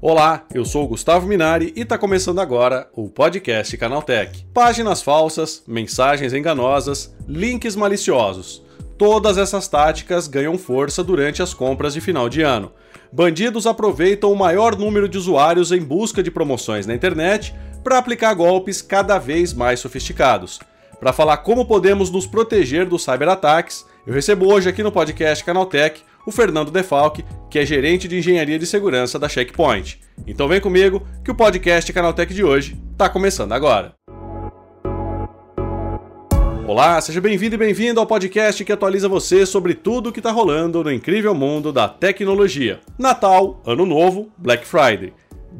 Olá, eu sou o Gustavo Minari e está começando agora o podcast Canaltech. Páginas falsas, mensagens enganosas, links maliciosos. Todas essas táticas ganham força durante as compras de final de ano. Bandidos aproveitam o maior número de usuários em busca de promoções na internet para aplicar golpes cada vez mais sofisticados. Para falar como podemos nos proteger dos cyberataques, eu recebo hoje aqui no podcast Canaltech o Fernando Defalque, que é gerente de engenharia de segurança da Checkpoint. Então vem comigo que o podcast Canaltech de hoje está começando agora. Olá, seja bem-vindo e bem-vindo ao podcast que atualiza você sobre tudo o que está rolando no incrível mundo da tecnologia. Natal, Ano Novo, Black Friday.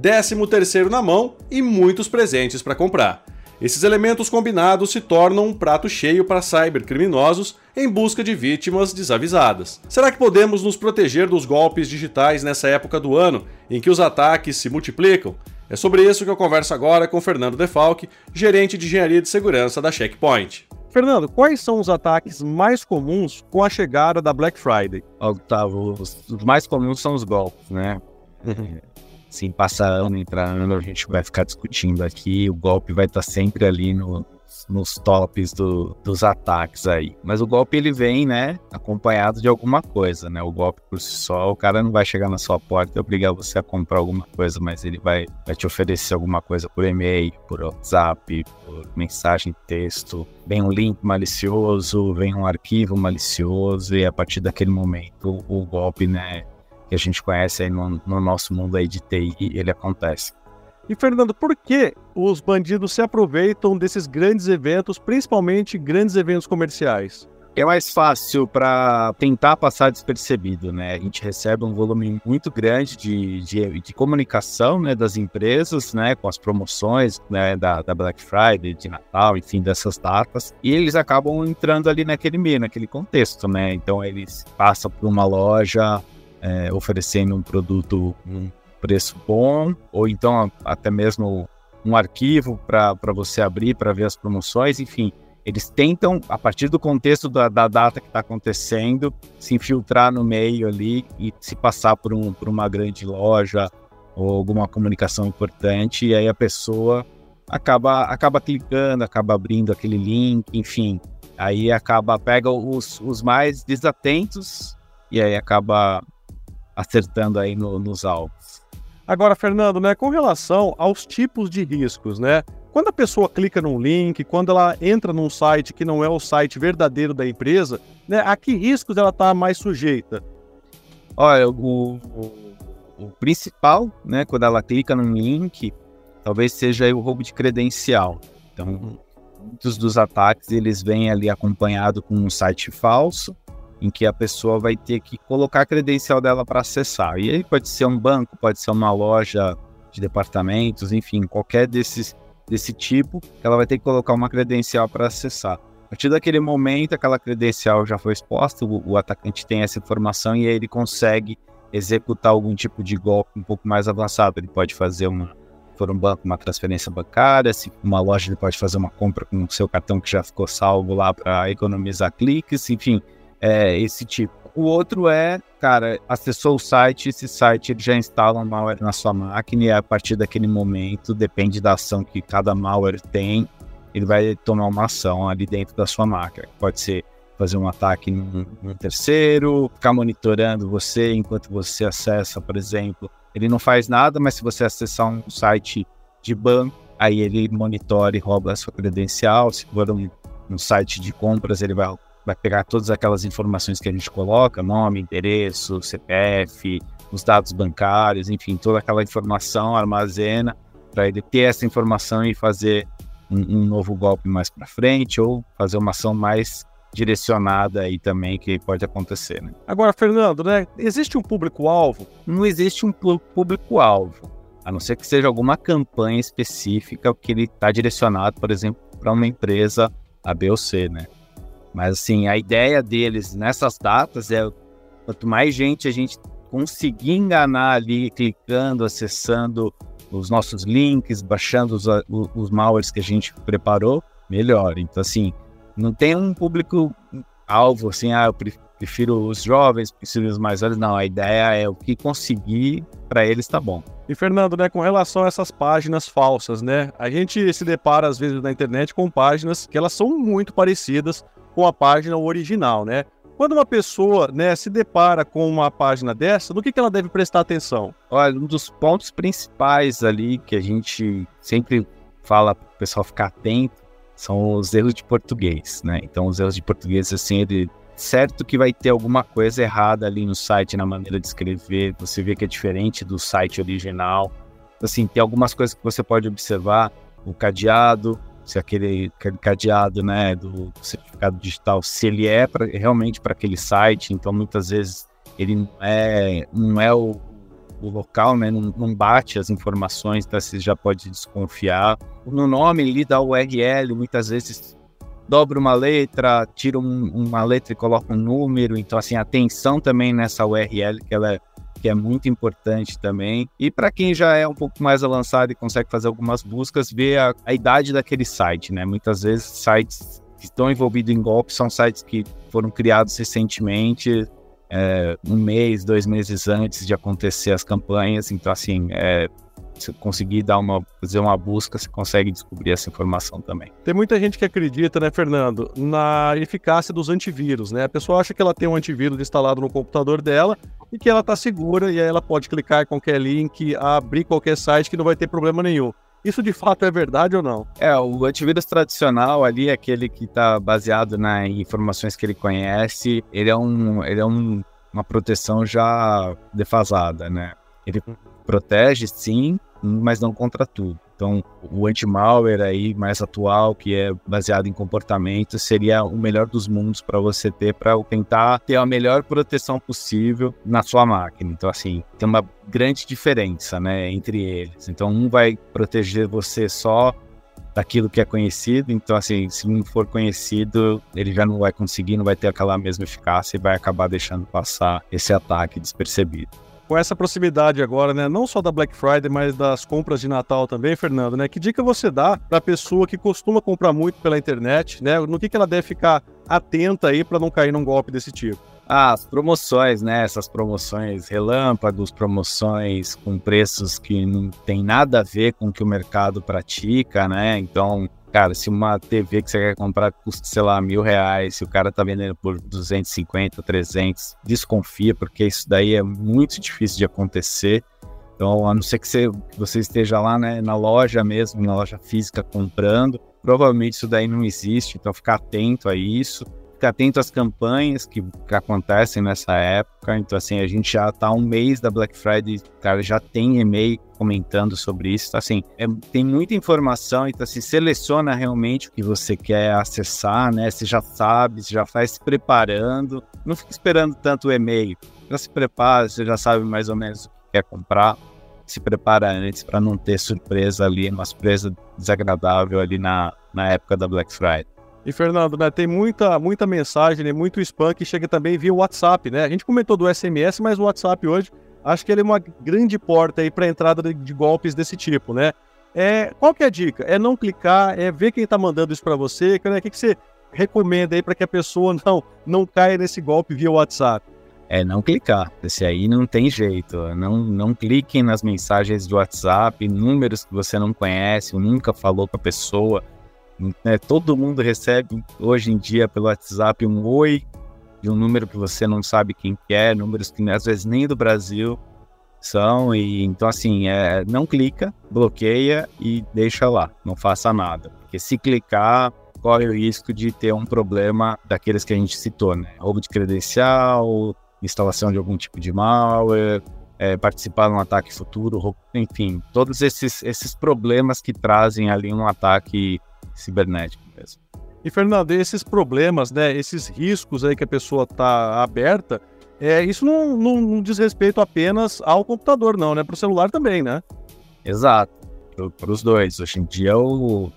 13 terceiro na mão e muitos presentes para comprar. Esses elementos combinados se tornam um prato cheio para cybercriminosos em busca de vítimas desavisadas. Será que podemos nos proteger dos golpes digitais nessa época do ano em que os ataques se multiplicam? É sobre isso que eu converso agora com Fernando Defalque, gerente de engenharia de segurança da Checkpoint. Fernando, quais são os ataques mais comuns com a chegada da Black Friday? Octavo, os mais comuns são os golpes, né? Sim, passa ano, entra ano, a gente vai ficar discutindo aqui, o golpe vai estar sempre ali no, nos tops do, dos ataques aí. Mas o golpe ele vem, né, acompanhado de alguma coisa, né? O golpe por si só, o cara não vai chegar na sua porta e obrigar você a comprar alguma coisa, mas ele vai, vai te oferecer alguma coisa por e-mail, por WhatsApp, por mensagem texto. Vem um link malicioso, vem um arquivo malicioso e a partir daquele momento o golpe, né, que a gente conhece aí no, no nosso mundo aí de TI, ele acontece. E Fernando, por que os bandidos se aproveitam desses grandes eventos, principalmente grandes eventos comerciais? É mais fácil para tentar passar despercebido, né? A gente recebe um volume muito grande de, de, de, comunicação né, das empresas, né? Com as promoções né, da, da Black Friday, de Natal, enfim, dessas datas. E eles acabam entrando ali naquele meio, naquele contexto, né? Então eles passam por uma loja, é, oferecendo um produto um preço bom, ou então até mesmo um arquivo para você abrir para ver as promoções, enfim. Eles tentam, a partir do contexto da, da data que está acontecendo, se infiltrar no meio ali e se passar por, um, por uma grande loja ou alguma comunicação importante, e aí a pessoa acaba, acaba clicando, acaba abrindo aquele link, enfim. Aí acaba, pega os, os mais desatentos e aí acaba acertando aí no, nos alvos. Agora, Fernando, né, com relação aos tipos de riscos, né? Quando a pessoa clica num link, quando ela entra num site que não é o site verdadeiro da empresa, né, a que riscos ela está mais sujeita? Olha, o, o, o, principal, né, quando ela clica num link, talvez seja o roubo de credencial. Então, muitos dos ataques eles vêm ali acompanhado com um site falso, em que a pessoa vai ter que colocar a credencial dela para acessar. E aí pode ser um banco, pode ser uma loja de departamentos, enfim, qualquer desses desse tipo, ela vai ter que colocar uma credencial para acessar. A partir daquele momento, aquela credencial já foi exposta, o, o, atacante tem essa informação e aí ele consegue executar algum tipo de golpe um pouco mais avançado. Ele pode fazer uma, for um banco, uma transferência bancária, se uma loja ele pode fazer uma compra com o seu cartão que já ficou salvo lá para economizar cliques, enfim, é, esse tipo. O outro é, cara, acessou o site, esse site ele já instala um malware na sua máquina e a partir daquele momento, depende da ação que cada malware tem, ele vai tomar uma ação ali dentro da sua máquina. Pode ser fazer um ataque num, num terceiro, ficar monitorando você enquanto você acessa, por exemplo. Ele não faz nada, mas se você acessar um site de banco, aí ele monitora e rouba a sua credencial. Se for um, um site de compras, ele vai vai pegar todas aquelas informações que a gente coloca, nome, endereço, CPF, os dados bancários, enfim, toda aquela informação armazena para ele ter essa informação e fazer um, um novo golpe mais para frente ou fazer uma ação mais direcionada aí também que pode acontecer. Né? Agora, Fernando, né, existe um público-alvo? Não existe um público-alvo, a não ser que seja alguma campanha específica que ele está direcionado, por exemplo, para uma empresa A, B ou C, né? Mas assim, a ideia deles nessas datas é quanto mais gente a gente conseguir enganar ali, clicando, acessando os nossos links, baixando os, os malwares que a gente preparou, melhor. Então, assim, não tem um público alvo, assim, ah, eu prefiro os jovens, prefiro os mais velhos. Não, a ideia é o que conseguir para eles tá bom. E Fernando, né, com relação a essas páginas falsas, né, a gente se depara às vezes na internet com páginas que elas são muito parecidas com a página original, né? Quando uma pessoa né, se depara com uma página dessa, no que, que ela deve prestar atenção? Olha, um dos pontos principais ali que a gente sempre fala para o pessoal ficar atento são os erros de português, né? Então, os erros de português, assim, ele certo que vai ter alguma coisa errada ali no site, na maneira de escrever, você vê que é diferente do site original. Assim, tem algumas coisas que você pode observar, o cadeado, se aquele, cadeado, né, do certificado digital, se ele é pra, realmente para aquele site, então muitas vezes ele não é, não é o, o local, né, não, não, bate as informações, então você já pode desconfiar. No nome ali da URL, muitas vezes dobra uma letra, tira um, uma letra e coloca um número. Então, assim, atenção também nessa URL, que ela é, que é muito importante também. E para quem já é um pouco mais avançado e consegue fazer algumas buscas, ver a, a idade daquele site, né? Muitas vezes sites que estão envolvidos em golpes são sites que foram criados recentemente, é, um mês, dois meses antes de acontecer as campanhas. Então, assim, é, você conseguir dar uma, fazer uma busca, você consegue descobrir essa informação também. Tem muita gente que acredita, né, Fernando, na eficácia dos antivírus, né? A pessoa acha que ela tem um antivírus instalado no computador dela e que ela está segura e aí ela pode clicar em qualquer link, abrir qualquer site que não vai ter problema nenhum. Isso de fato é verdade ou não? É, o antivírus tradicional ali, aquele que está baseado nas informações que ele conhece, ele é, um, ele é um, uma proteção já defasada, né? Ele protege, sim, mas não contra tudo. Então, o anti-malware aí mais atual, que é baseado em comportamento, seria o melhor dos mundos para você ter, para tentar ter a melhor proteção possível na sua máquina. Então, assim, tem uma grande diferença, né, entre eles. Então, um vai proteger você só daquilo que é conhecido. Então, assim, se não for conhecido, ele já não vai conseguir, não vai ter aquela mesma eficácia e vai acabar deixando passar esse ataque despercebido com essa proximidade agora, né, não só da Black Friday, mas das compras de Natal também, Fernando, né? Que dica você dá para a pessoa que costuma comprar muito pela internet, né? No que, que ela deve ficar atenta aí para não cair num golpe desse tipo? Ah, as promoções, né? Essas promoções relâmpagos, promoções com preços que não tem nada a ver com o que o mercado pratica, né? Então, Cara, se uma TV que você quer comprar custa, sei lá, mil reais, se o cara tá vendendo por 250, 300, desconfia, porque isso daí é muito difícil de acontecer. Então, a não ser que você, você esteja lá né, na loja mesmo, na loja física comprando, provavelmente isso daí não existe, então ficar atento a isso ficar atento às campanhas que, que, acontecem nessa época. Então, assim, a gente já tá um mês da Black Friday, cara, já tem e-mail comentando sobre isso. Então, assim, é, tem muita informação, então, assim, seleciona realmente o que você quer acessar, né? Você já sabe, você já faz se preparando. Não fica esperando tanto o e-mail. Já se prepara, você já sabe mais ou menos o que quer comprar. Se prepara antes para não ter surpresa ali, uma surpresa desagradável ali na, na época da Black Friday. E Fernando, né, tem muita, muita mensagem, né, muito spam que chega também via WhatsApp, né? A gente comentou do SMS, mas o WhatsApp hoje acho que ele é uma grande porta aí para entrada de, de, golpes desse tipo, né? É, qual que é a dica? É não clicar, é ver quem está mandando isso para você, né? O que, que você recomenda aí para que a pessoa não não caia nesse golpe via WhatsApp? É não clicar. Esse aí não tem jeito. Não, não cliquem nas mensagens do WhatsApp, números que você não conhece, nunca falou com a pessoa né? Todo mundo recebe hoje em dia pelo WhatsApp um oi de um número que você não sabe quem é, números que às vezes nem do Brasil são e então assim é, não clica, bloqueia e deixa lá, não faça nada, porque se clicar corre o risco de ter um problema daqueles que a gente citou, né? Roubo de credencial, instalação de algum tipo de malware, é, participar de um ataque futuro, enfim, todos esses, esses problemas que trazem ali um ataque cibernético mesmo. E Fernando, esses problemas, né, esses riscos aí que a pessoa está aberta, é, isso não, não, não, diz respeito apenas ao computador, não, né? Para o celular também, né? Exato, para os dois. Hoje em dia o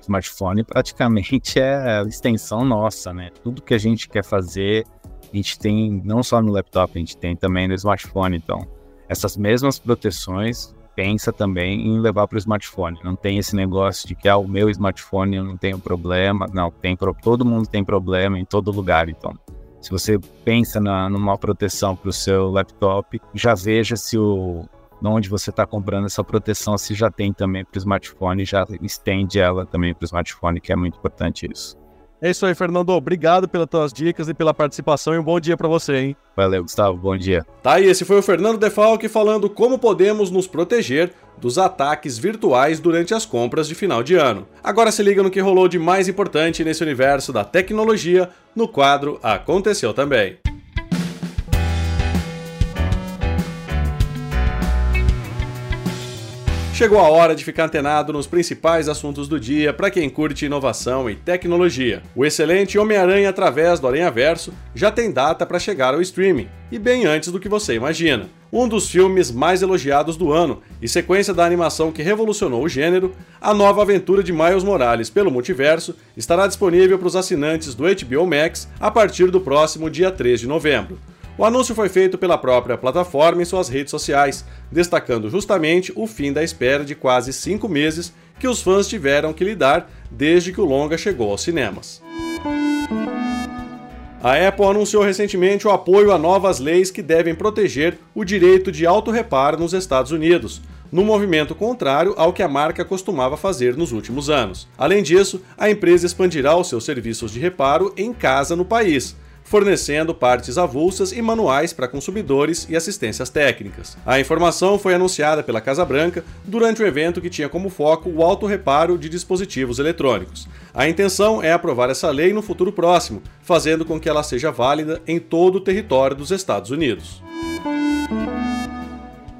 smartphone praticamente é a extensão nossa, né? Tudo que a gente quer fazer, a gente tem não só no laptop, a gente tem também no smartphone. Então, essas mesmas proteções pensa também em levar para o smartphone. Não tem esse negócio de que ah, o meu smartphone eu não tenho problema. Não, tem todo mundo tem problema em todo lugar. Então, se você pensa na, numa proteção para o seu laptop, já veja se o onde você está comprando essa proteção, se já tem também para o smartphone, já estende ela também para o smartphone, que é muito importante isso. É isso aí, Fernando. Obrigado pelas tuas dicas e pela participação e um bom dia para você, hein? Valeu, Gustavo. Bom dia. Tá aí, esse foi o Fernando Defalque falando como podemos nos proteger dos ataques virtuais durante as compras de final de ano. Agora se liga no que rolou de mais importante nesse universo da tecnologia no quadro Aconteceu Também. Chegou a hora de ficar antenado nos principais assuntos do dia para quem curte inovação e tecnologia. O excelente Homem-Aranha através do Aranha Verso já tem data para chegar ao streaming, e bem antes do que você imagina. Um dos filmes mais elogiados do ano e sequência da animação que revolucionou o gênero, a nova aventura de Miles Morales pelo multiverso estará disponível para os assinantes do HBO Max a partir do próximo dia 3 de novembro. O anúncio foi feito pela própria plataforma em suas redes sociais, destacando justamente o fim da espera de quase cinco meses que os fãs tiveram que lidar desde que o longa chegou aos cinemas. A Apple anunciou recentemente o apoio a novas leis que devem proteger o direito de autorreparo nos Estados Unidos, no movimento contrário ao que a marca costumava fazer nos últimos anos. Além disso, a empresa expandirá os seus serviços de reparo em casa no país, fornecendo partes avulsas e manuais para consumidores e assistências técnicas. A informação foi anunciada pela Casa Branca durante um evento que tinha como foco o autorreparo de dispositivos eletrônicos. A intenção é aprovar essa lei no futuro próximo, fazendo com que ela seja válida em todo o território dos Estados Unidos.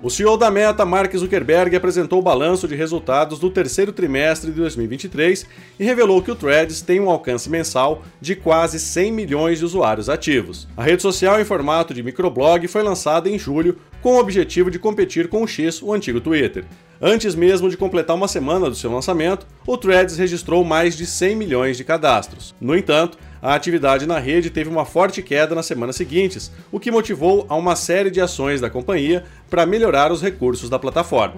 O CEO da Meta, Mark Zuckerberg, apresentou o balanço de resultados do terceiro trimestre de 2023 e revelou que o Threads tem um alcance mensal de quase 100 milhões de usuários ativos. A rede social em formato de microblog foi lançada em julho com o objetivo de competir com o X, o antigo Twitter. Antes mesmo de completar uma semana do seu lançamento, o Threads registrou mais de 100 milhões de cadastros. No entanto, a atividade na rede teve uma forte queda nas semanas seguintes, o que motivou a uma série de ações da companhia para melhorar os recursos da plataforma.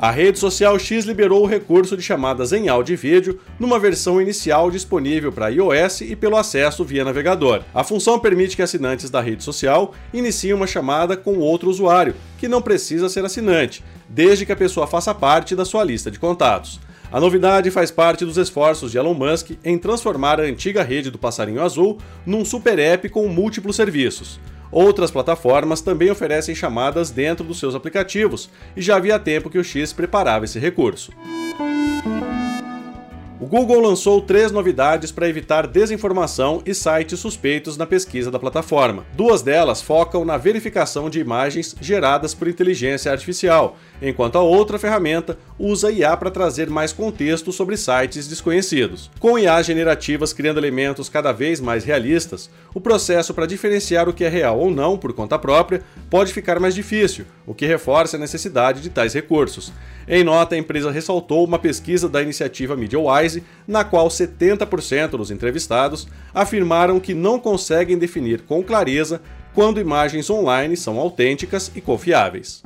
A rede social X liberou o recurso de chamadas em áudio e vídeo numa versão inicial disponível para iOS e pelo acesso via navegador. A função permite que assinantes da rede social iniciem uma chamada com outro usuário, que não precisa ser assinante, desde que a pessoa faça parte da sua lista de contatos. A novidade faz parte dos esforços de Elon Musk em transformar a antiga rede do Passarinho Azul num super app com múltiplos serviços. Outras plataformas também oferecem chamadas dentro dos seus aplicativos, e já havia tempo que o X preparava esse recurso. O Google lançou três novidades para evitar desinformação e sites suspeitos na pesquisa da plataforma. Duas delas focam na verificação de imagens geradas por inteligência artificial, enquanto a outra ferramenta usa IA para trazer mais contexto sobre sites desconhecidos. Com IA generativas criando elementos cada vez mais realistas, o processo para diferenciar o que é real ou não por conta própria pode ficar mais difícil, o que reforça a necessidade de tais recursos. Em nota, a empresa ressaltou uma pesquisa da iniciativa MediaWise, na qual 70% dos entrevistados afirmaram que não conseguem definir com clareza quando imagens online são autênticas e confiáveis.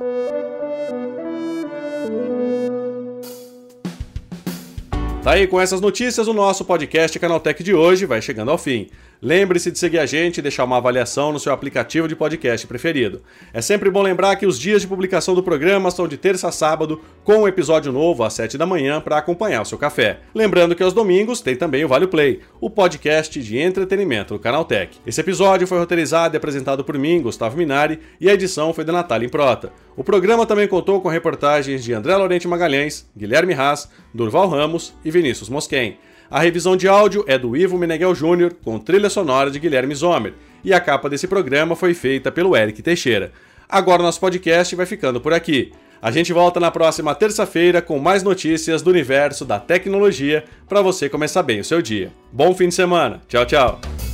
Tá aí com essas notícias, o nosso podcast Canaltech de hoje vai chegando ao fim. Lembre-se de seguir a gente e deixar uma avaliação no seu aplicativo de podcast preferido. É sempre bom lembrar que os dias de publicação do programa são de terça a sábado, com um episódio novo às 7 da manhã para acompanhar o seu café. Lembrando que aos domingos tem também o Vale Play, o podcast de entretenimento do Canaltech. Esse episódio foi roteirizado e apresentado por mim, Gustavo Minari, e a edição foi da Natália Improta. O programa também contou com reportagens de André Laurente Magalhães, Guilherme Haas, Durval Ramos e Vinícius Mosquen. A revisão de áudio é do Ivo Meneghel Júnior, com trilha sonora de Guilherme Zomer, e a capa desse programa foi feita pelo Eric Teixeira. Agora nosso podcast vai ficando por aqui. A gente volta na próxima terça-feira com mais notícias do universo da tecnologia para você começar bem o seu dia. Bom fim de semana. Tchau, tchau.